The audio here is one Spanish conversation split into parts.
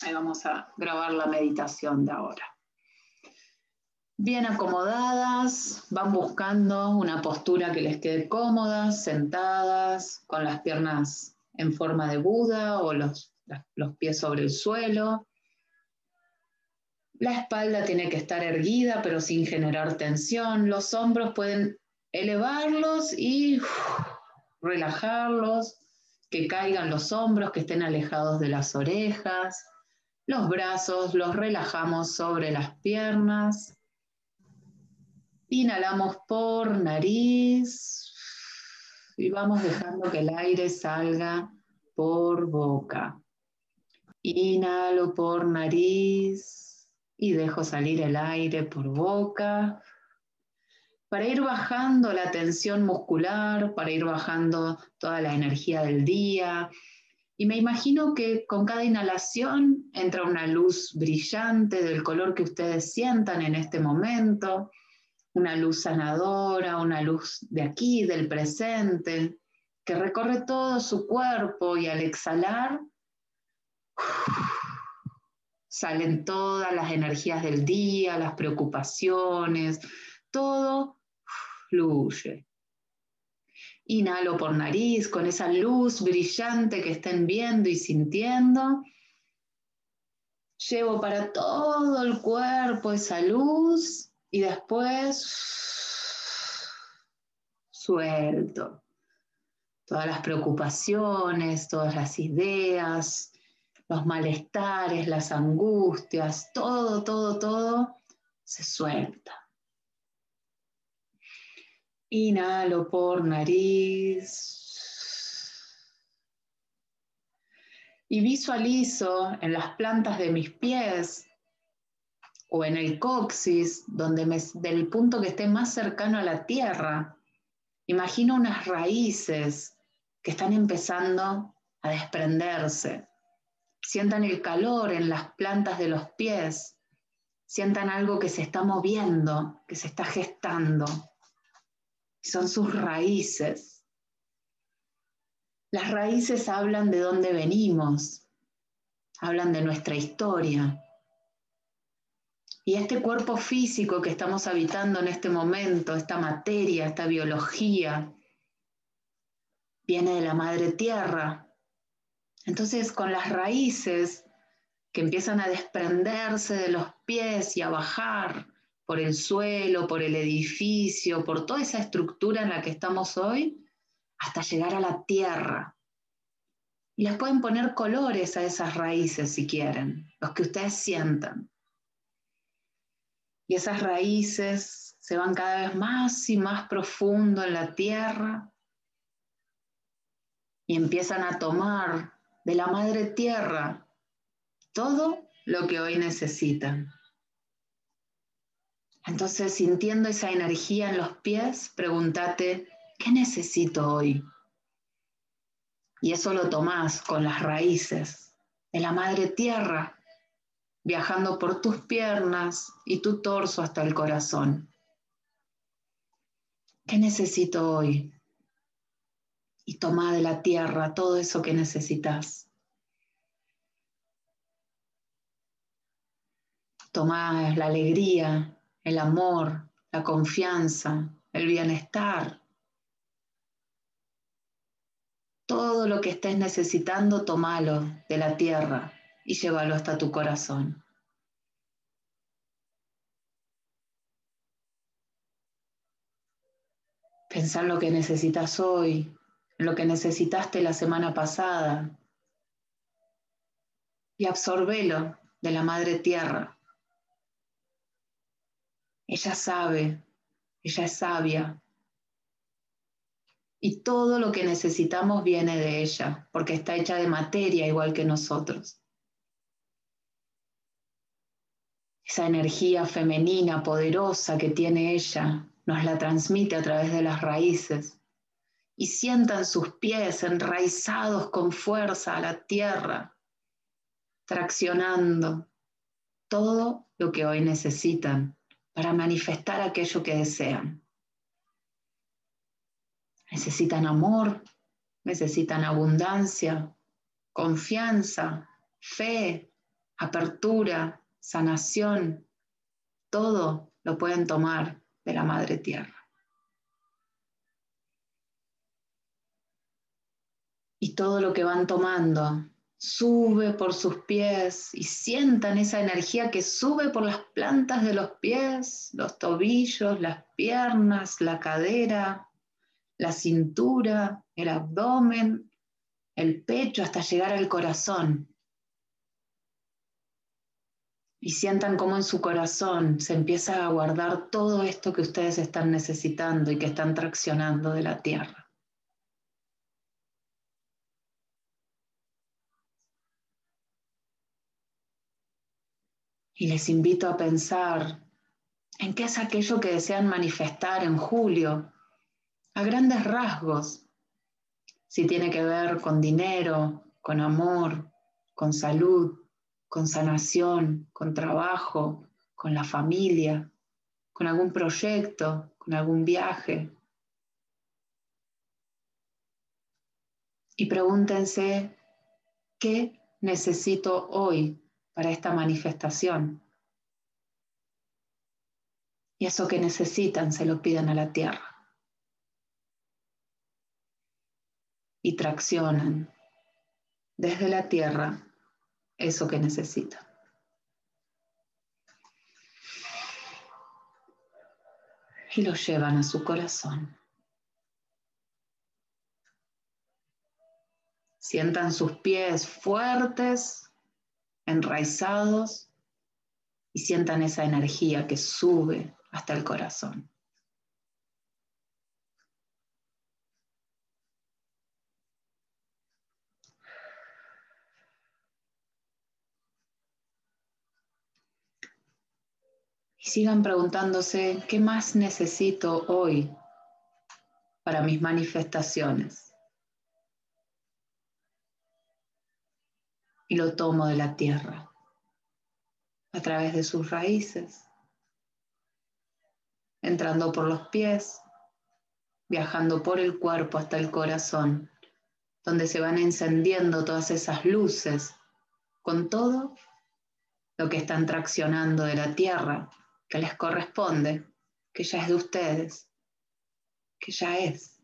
Ahí vamos a grabar la meditación de ahora. Bien acomodadas, van buscando una postura que les quede cómoda, sentadas, con las piernas en forma de Buda o los, los pies sobre el suelo. La espalda tiene que estar erguida pero sin generar tensión. Los hombros pueden elevarlos y relajarlos, que caigan los hombros, que estén alejados de las orejas. Los brazos los relajamos sobre las piernas. Inhalamos por nariz y vamos dejando que el aire salga por boca. Inhalo por nariz y dejo salir el aire por boca para ir bajando la tensión muscular, para ir bajando toda la energía del día, y me imagino que con cada inhalación entra una luz brillante del color que ustedes sientan en este momento, una luz sanadora, una luz de aquí, del presente, que recorre todo su cuerpo y al exhalar salen todas las energías del día, las preocupaciones, todo fluye. Inhalo por nariz con esa luz brillante que estén viendo y sintiendo. Llevo para todo el cuerpo esa luz y después suelto todas las preocupaciones, todas las ideas, los malestares, las angustias, todo, todo, todo se suelta. Inhalo por nariz. Y visualizo en las plantas de mis pies o en el coxis, donde del punto que esté más cercano a la tierra, imagino unas raíces que están empezando a desprenderse. Sientan el calor en las plantas de los pies, sientan algo que se está moviendo, que se está gestando son sus raíces. Las raíces hablan de dónde venimos, hablan de nuestra historia. Y este cuerpo físico que estamos habitando en este momento, esta materia, esta biología, viene de la madre tierra. Entonces, con las raíces que empiezan a desprenderse de los pies y a bajar, por el suelo, por el edificio, por toda esa estructura en la que estamos hoy, hasta llegar a la tierra. Y les pueden poner colores a esas raíces si quieren, los que ustedes sientan. Y esas raíces se van cada vez más y más profundo en la tierra y empiezan a tomar de la madre tierra todo lo que hoy necesitan. Entonces, sintiendo esa energía en los pies, pregúntate, ¿qué necesito hoy? Y eso lo tomás con las raíces de la madre tierra, viajando por tus piernas y tu torso hasta el corazón. ¿Qué necesito hoy? Y toma de la tierra todo eso que necesitas. Toma la alegría, el amor, la confianza, el bienestar. Todo lo que estés necesitando, tomalo de la tierra y llévalo hasta tu corazón. Pensar en lo que necesitas hoy, lo que necesitaste la semana pasada y absorbelo de la madre tierra. Ella sabe, ella es sabia. Y todo lo que necesitamos viene de ella, porque está hecha de materia igual que nosotros. Esa energía femenina poderosa que tiene ella nos la transmite a través de las raíces y sientan sus pies enraizados con fuerza a la tierra, traccionando todo lo que hoy necesitan para manifestar aquello que desean. Necesitan amor, necesitan abundancia, confianza, fe, apertura, sanación, todo lo pueden tomar de la Madre Tierra. Y todo lo que van tomando sube por sus pies y sientan esa energía que sube por las plantas de los pies, los tobillos, las piernas, la cadera, la cintura, el abdomen, el pecho hasta llegar al corazón. Y sientan cómo en su corazón se empieza a guardar todo esto que ustedes están necesitando y que están traccionando de la tierra. Y les invito a pensar en qué es aquello que desean manifestar en julio, a grandes rasgos, si tiene que ver con dinero, con amor, con salud, con sanación, con trabajo, con la familia, con algún proyecto, con algún viaje. Y pregúntense, ¿qué necesito hoy para esta manifestación. Y eso que necesitan se lo piden a la tierra. Y traccionan desde la tierra eso que necesitan. Y lo llevan a su corazón. Sientan sus pies fuertes enraizados y sientan esa energía que sube hasta el corazón. Y sigan preguntándose, ¿qué más necesito hoy para mis manifestaciones? Y lo tomo de la tierra a través de sus raíces, entrando por los pies, viajando por el cuerpo hasta el corazón, donde se van encendiendo todas esas luces con todo lo que están traccionando de la tierra, que les corresponde, que ya es de ustedes, que ya es.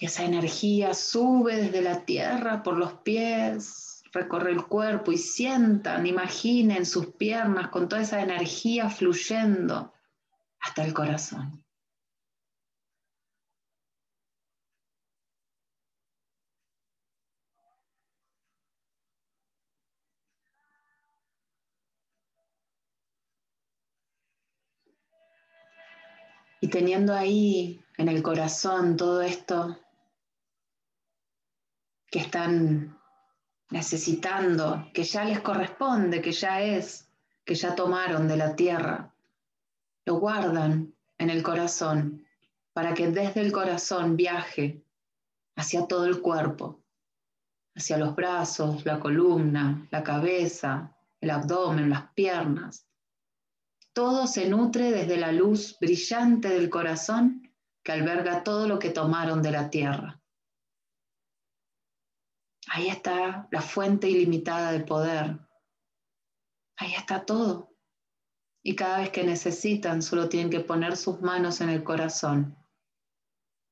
Y esa energía sube desde la tierra por los pies, recorre el cuerpo y sientan, imaginen sus piernas con toda esa energía fluyendo hasta el corazón. Y teniendo ahí en el corazón todo esto que están necesitando, que ya les corresponde, que ya es, que ya tomaron de la tierra, lo guardan en el corazón para que desde el corazón viaje hacia todo el cuerpo, hacia los brazos, la columna, la cabeza, el abdomen, las piernas. Todo se nutre desde la luz brillante del corazón que alberga todo lo que tomaron de la tierra. Ahí está la fuente ilimitada de poder. Ahí está todo. Y cada vez que necesitan, solo tienen que poner sus manos en el corazón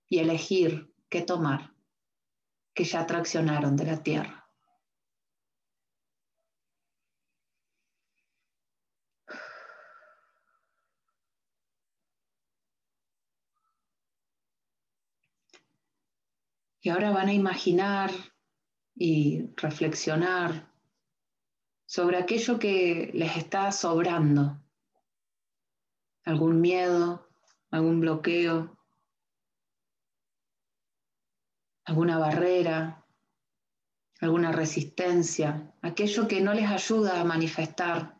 y elegir qué tomar, que ya traccionaron de la tierra. Y ahora van a imaginar y reflexionar sobre aquello que les está sobrando, algún miedo, algún bloqueo, alguna barrera, alguna resistencia, aquello que no les ayuda a manifestar,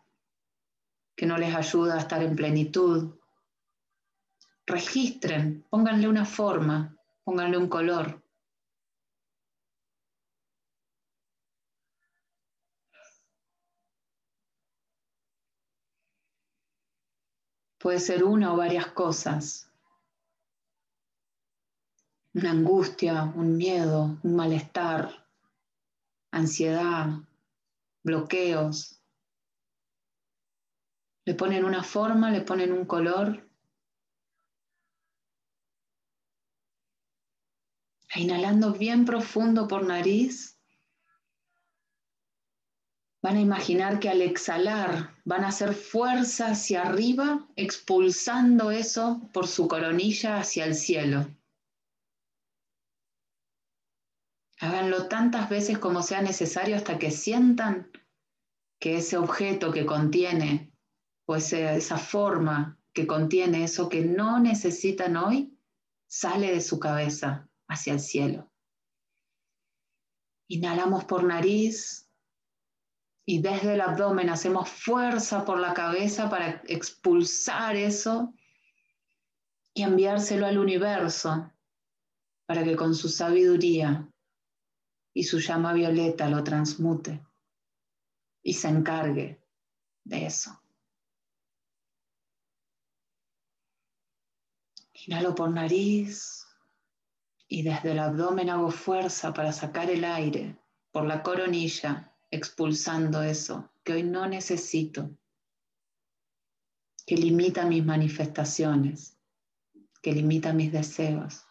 que no les ayuda a estar en plenitud. Registren, pónganle una forma, pónganle un color. Puede ser una o varias cosas. una angustia, un miedo, un malestar, ansiedad, bloqueos. Le ponen una forma, le ponen un color. E inhalando bien profundo por nariz, van a imaginar que al exhalar van a hacer fuerza hacia arriba, expulsando eso por su coronilla hacia el cielo. Háganlo tantas veces como sea necesario hasta que sientan que ese objeto que contiene o esa forma que contiene eso que no necesitan hoy sale de su cabeza hacia el cielo. Inhalamos por nariz y desde el abdomen hacemos fuerza por la cabeza para expulsar eso y enviárselo al universo para que con su sabiduría y su llama violeta lo transmute y se encargue de eso. Inhalo por nariz y desde el abdomen hago fuerza para sacar el aire por la coronilla, expulsando eso que hoy no necesito, que limita mis manifestaciones, que limita mis deseos.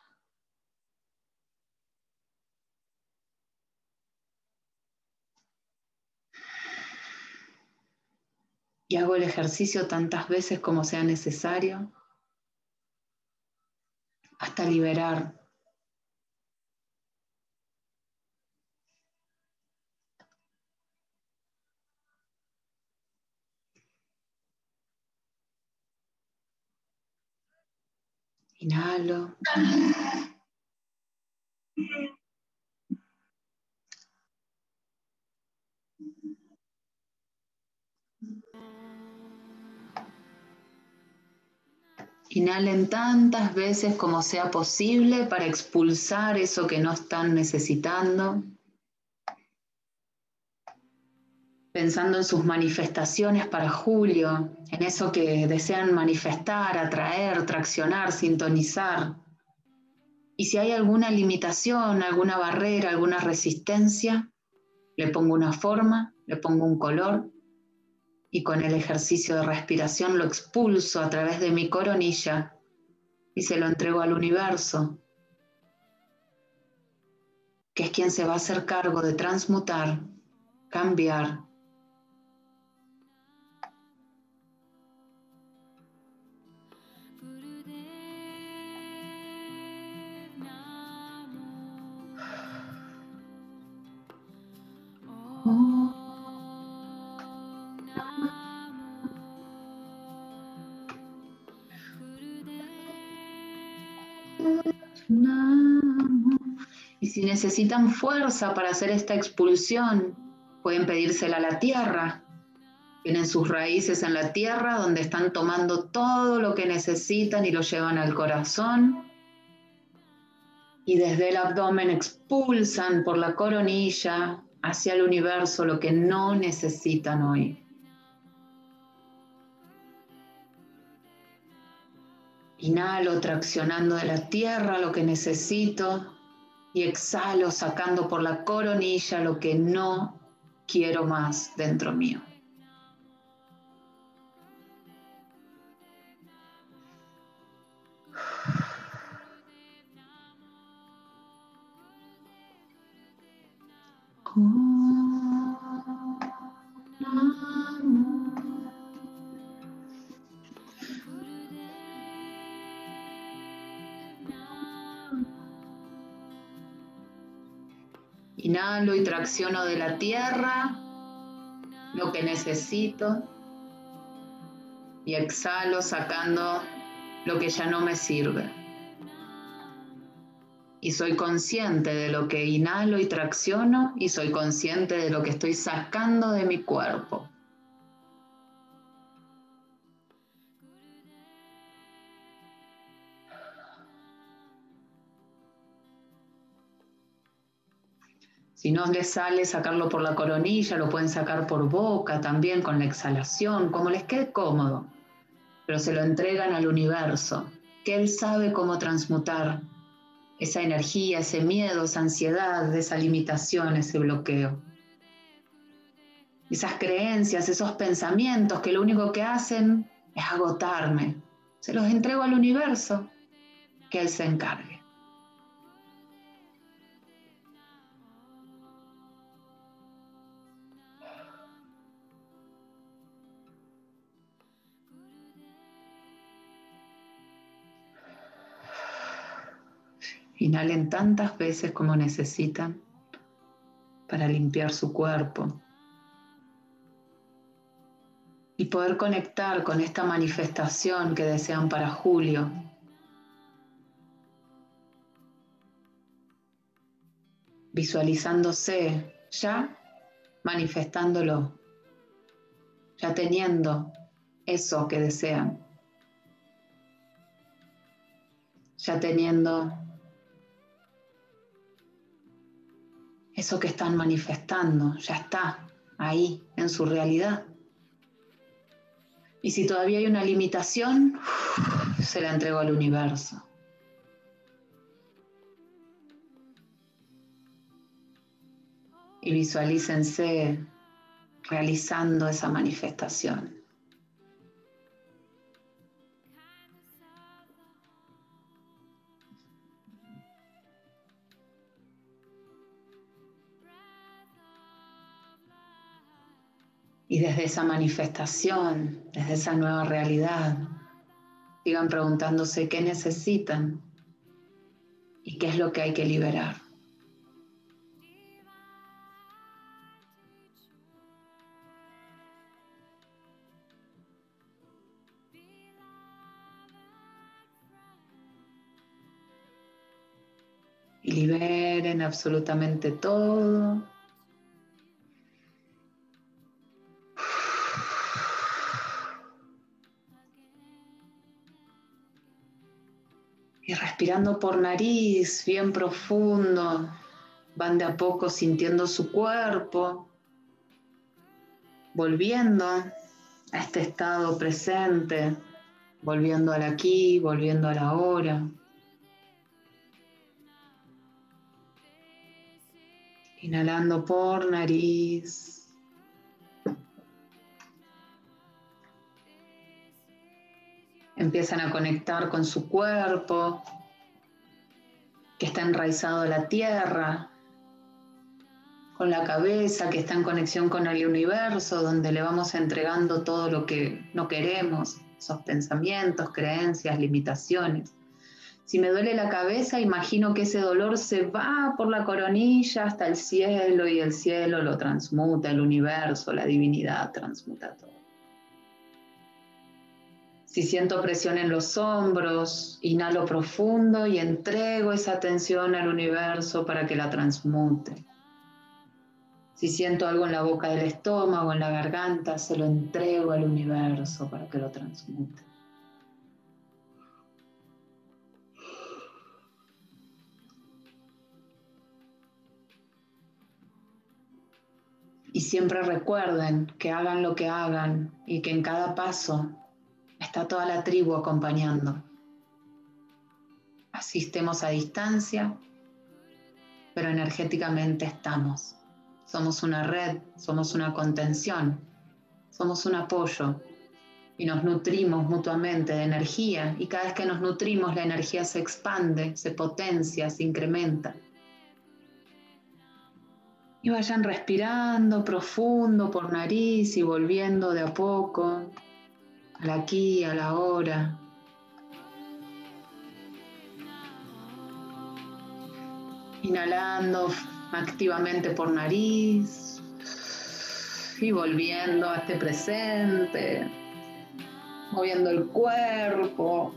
y hago el ejercicio tantas veces como sea necesario hasta liberar. Inhalo. Inhalen tantas veces como sea posible para expulsar eso que no están necesitando. Pensando en sus manifestaciones para julio, en eso que desean manifestar, atraer, traccionar, sintonizar. Y si hay alguna limitación, alguna barrera, alguna resistencia, le pongo una forma, le pongo un color y con el ejercicio de respiración lo expulso a través de mi coronilla y se lo entrego al universo, que es quien se va a hacer cargo de transmutar, cambiar. Y si necesitan fuerza para hacer esta expulsión, pueden pedírsela a la tierra. Tienen sus raíces en la tierra donde están tomando todo lo que necesitan y lo llevan al corazón. Y desde el abdomen expulsan por la coronilla hacia el universo lo que no necesitan hoy. Inhalo traccionando de la tierra lo que necesito y exhalo sacando por la coronilla lo que no quiero más dentro mío. Inhalo y tracciono de la tierra lo que necesito y exhalo sacando lo que ya no me sirve. Y soy consciente de lo que inhalo y tracciono y soy consciente de lo que estoy sacando de mi cuerpo. Si no les sale sacarlo por la coronilla, lo pueden sacar por boca también con la exhalación, como les quede cómodo. Pero se lo entregan al universo, que él sabe cómo transmutar esa energía, ese miedo, esa ansiedad, esa limitación, ese bloqueo. Esas creencias, esos pensamientos que lo único que hacen es agotarme. Se los entrego al universo, que Él se encargue. Inhalen tantas veces como necesitan para limpiar su cuerpo y poder conectar con esta manifestación que desean para Julio. Visualizándose ya manifestándolo, ya teniendo eso que desean, ya teniendo eso que están manifestando ya está ahí en su realidad. Y si todavía hay una limitación, se la entrego al universo. Y visualícense realizando esa manifestación. Y desde esa manifestación, desde esa nueva realidad, sigan preguntándose qué necesitan y qué es lo que hay que liberar. Y liberen absolutamente todo Y respirando por nariz, bien profundo, van de a poco sintiendo su cuerpo, volviendo a este estado presente, volviendo al aquí, volviendo a la. Inhalando por nariz. Empiezan a conectar con su cuerpo, que está enraizado a la tierra, con la cabeza que está en conexión con el universo, donde le vamos entregando todo lo que no queremos, esos pensamientos, creencias, limitaciones. Si me duele la cabeza, imagino que ese dolor se va por la coronilla hasta el cielo y el cielo lo transmuta, el universo, la divinidad transmuta todo. Si siento presión en los hombros, inhalo profundo y entrego esa tensión al universo para que la transmute. Si siento algo en la boca del estómago, en la garganta, se lo entrego al universo para que lo transmute. Y siempre recuerden que hagan lo que hagan y que en cada paso Está toda la tribu acompañando. Asistemos a distancia, pero energéticamente estamos. Somos una red, somos una contención, somos un apoyo y nos nutrimos mutuamente de energía y cada vez que nos nutrimos la energía se expande, se potencia, se incrementa. Y vayan respirando profundo por nariz y volviendo de a poco al aquí, a la hora. Inhalando activamente por nariz y volviendo a este presente, moviendo el cuerpo.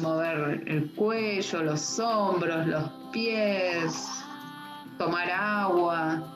mover el cuello, los hombros, los pies, tomar agua.